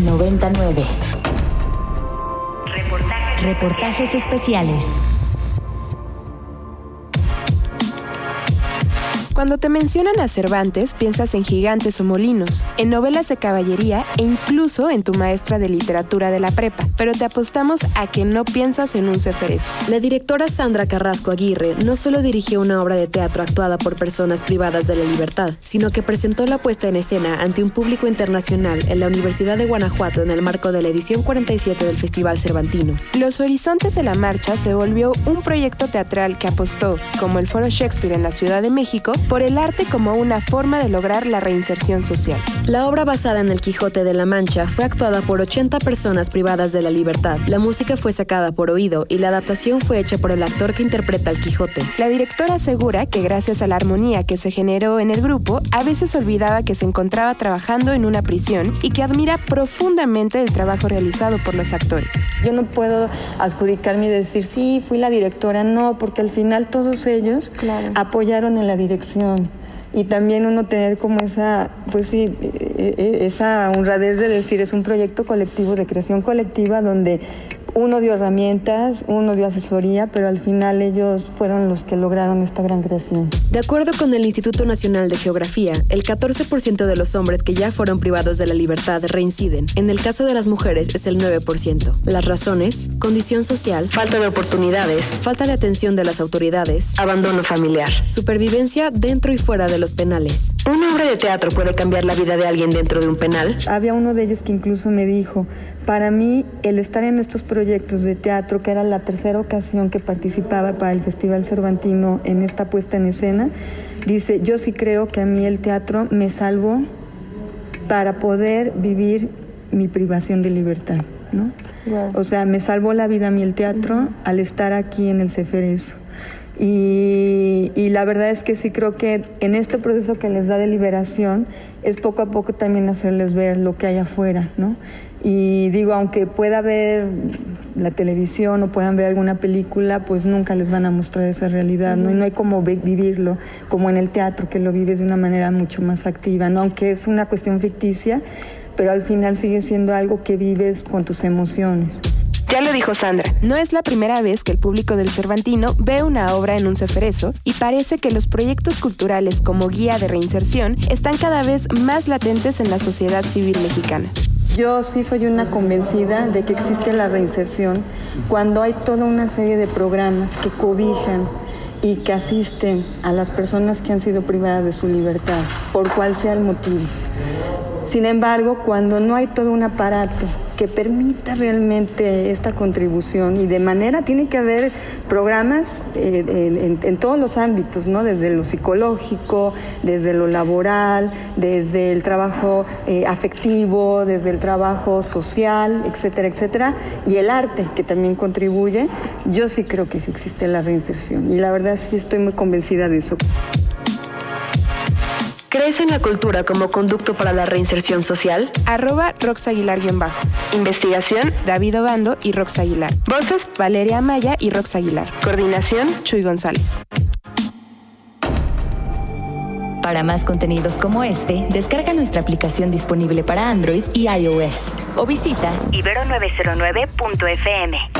99. Reportajes especiales. Cuando te mencionan a Cervantes, piensas en gigantes o molinos, en novelas de caballería e incluso en tu maestra de literatura de la prepa, pero te apostamos a que no piensas en un ceferezo. La directora Sandra Carrasco Aguirre no solo dirigió una obra de teatro actuada por personas privadas de la libertad, sino que presentó la puesta en escena ante un público internacional en la Universidad de Guanajuato en el marco de la edición 47 del Festival Cervantino. Los Horizontes de la Marcha se volvió un proyecto teatral que apostó, como el Foro Shakespeare en la Ciudad de México, por el arte como una forma de lograr la reinserción social. La obra basada en el Quijote de la Mancha fue actuada por 80 personas privadas de la libertad. La música fue sacada por oído y la adaptación fue hecha por el actor que interpreta al Quijote. La directora asegura que gracias a la armonía que se generó en el grupo, a veces olvidaba que se encontraba trabajando en una prisión y que admira profundamente el trabajo realizado por los actores. Yo no puedo adjudicarme y decir, sí, fui la directora, no, porque al final todos ellos apoyaron en la dirección y también uno tener como esa, pues sí, e, e, esa honradez de decir, es un proyecto colectivo de creación colectiva donde uno dio herramientas, uno dio asesoría, pero al final ellos fueron los que lograron esta gran creación. De acuerdo con el Instituto Nacional de Geografía, el 14% de los hombres que ya fueron privados de la libertad reinciden. En el caso de las mujeres es el 9%. Las razones, condición social, falta de oportunidades, falta de atención de las autoridades, abandono familiar, supervivencia dentro y fuera de los penales. ¿Una obra de teatro puede cambiar la vida de alguien dentro de un penal? Había uno de ellos que incluso me dijo, para mí el estar en estos proyectos de teatro, que era la tercera ocasión que participaba para el Festival Cervantino en esta puesta en escena, dice, yo sí creo que a mí el teatro me salvó para poder vivir mi privación de libertad, ¿no? O sea, me salvó la vida a mí el teatro al estar aquí en el Ceferezo. Y, la verdad es que sí creo que en este proceso que les da de liberación es poco a poco también hacerles ver lo que hay afuera, ¿no? Y digo, aunque pueda ver la televisión o puedan ver alguna película, pues nunca les van a mostrar esa realidad, ¿no? Y no hay como vivirlo, como en el teatro, que lo vives de una manera mucho más activa, ¿no? Aunque es una cuestión ficticia, pero al final sigue siendo algo que vives con tus emociones. Ya lo dijo Sandra, no es la primera vez que el público del Cervantino ve una obra en un ceferezo y parece que los proyectos culturales como guía de reinserción están cada vez más latentes en la sociedad civil mexicana. Yo sí soy una convencida de que existe la reinserción cuando hay toda una serie de programas que cobijan y que asisten a las personas que han sido privadas de su libertad, por cual sea el motivo. Sin embargo, cuando no hay todo un aparato que permita realmente esta contribución y de manera tiene que haber programas eh, en, todos los ámbitos, ¿no? desde lo psicológico, desde lo laboral, desde el trabajo eh, afectivo, desde el trabajo social, etcétera, etcétera, y el arte que también contribuye, yo sí creo que sí existe la reinserción y la verdad sí estoy muy convencida de eso. ¿Crees en la cultura como conducto para la reinserción social? Arroba Rox Aguilar-bajo. Investigación. David Obando y Rox Aguilar. Voces. Valeria Maya y Rox Aguilar. Coordinación. Chuy González. Para más contenidos como este, descarga nuestra aplicación disponible para Android y iOS o visita ibero909.fm.